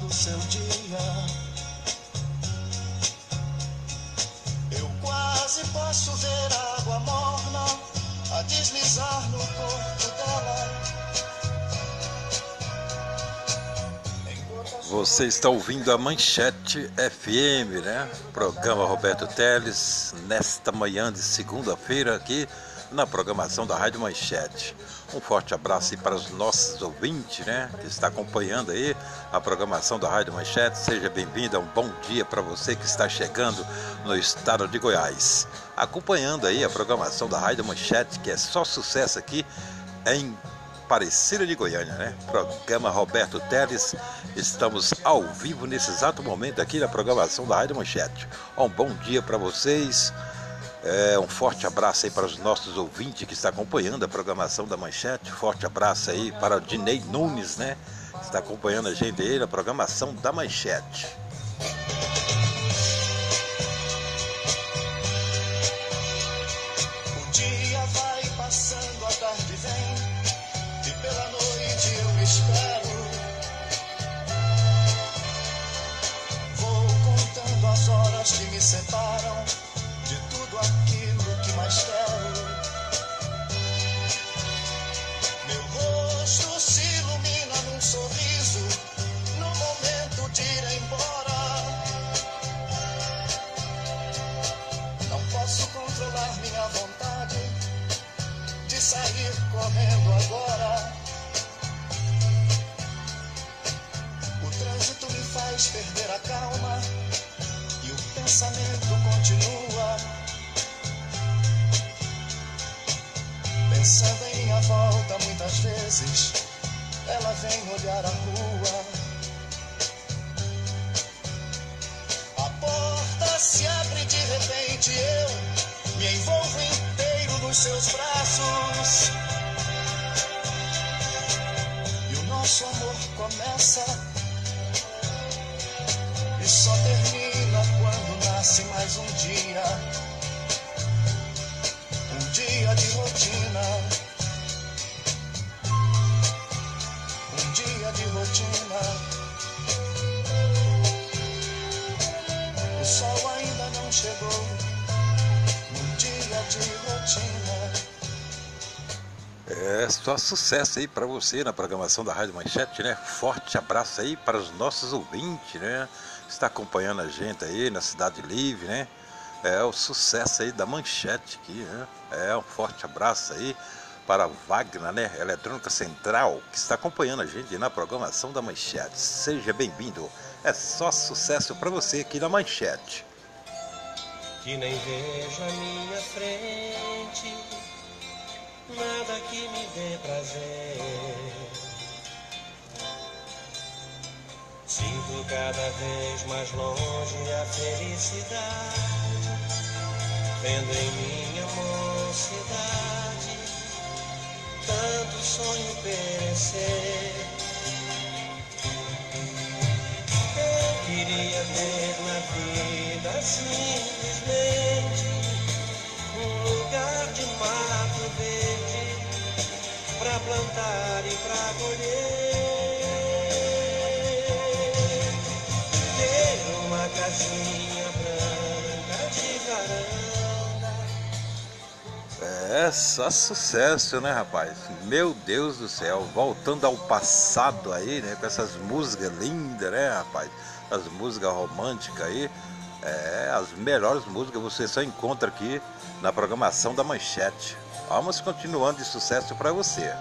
do seu dia. Eu quase posso ver água morna a deslizar no corpo dela. Você está ouvindo a Manchete FM, né? Programa Roberto Teles, nesta manhã de segunda-feira aqui na programação da Rádio Manchete. Um forte abraço aí para os nossos ouvintes, né? Que está acompanhando aí a programação da Rádio Manchete. Seja bem-vindo, um bom dia para você que está chegando no estado de Goiás. Acompanhando aí a programação da Rádio Manchete, que é só sucesso aqui em Aparecida de Goiânia, né? Programa Roberto Teles. Estamos ao vivo nesse exato momento aqui na programação da Rádio Manchete. Um bom dia para vocês. É, um forte abraço aí para os nossos ouvintes que estão acompanhando a programação da Manchete. Forte abraço aí para o Dinei Nunes, né? Está acompanhando a gente aí na programação da Manchete. Correndo agora. O trânsito me faz perder a calma e o pensamento continua. Pensando em minha volta muitas vezes, ela vem olhar a rua. A porta se abre de repente, eu me envolvo inteiro nos seus braços. É só sucesso aí para você na programação da Rádio Manchete, né? Forte abraço aí para os nossos ouvintes, né? Está acompanhando a gente aí na Cidade Livre, né? É o sucesso aí da Manchete aqui, né? É um forte abraço aí para a Wagner, né? Eletrônica Central, que está acompanhando a gente na programação da Manchete. Seja bem-vindo. É só sucesso para você aqui na Manchete. que nem vejo à minha frente nada que me dê prazer. Sinto cada vez mais longe a felicidade, vendo em minha mocidade tanto sonho perecer. Eu queria ter na vida simplesmente um lugar de pra plantar e pra colher. Ter uma casinha branca de varanda. É só sucesso, né, rapaz? Meu Deus do céu, voltando ao passado aí, né? Com essas músicas lindas, né, rapaz? As músicas românticas aí. É, as melhores músicas você só encontra aqui na programação da Manchete. Vamos continuando de sucesso para você.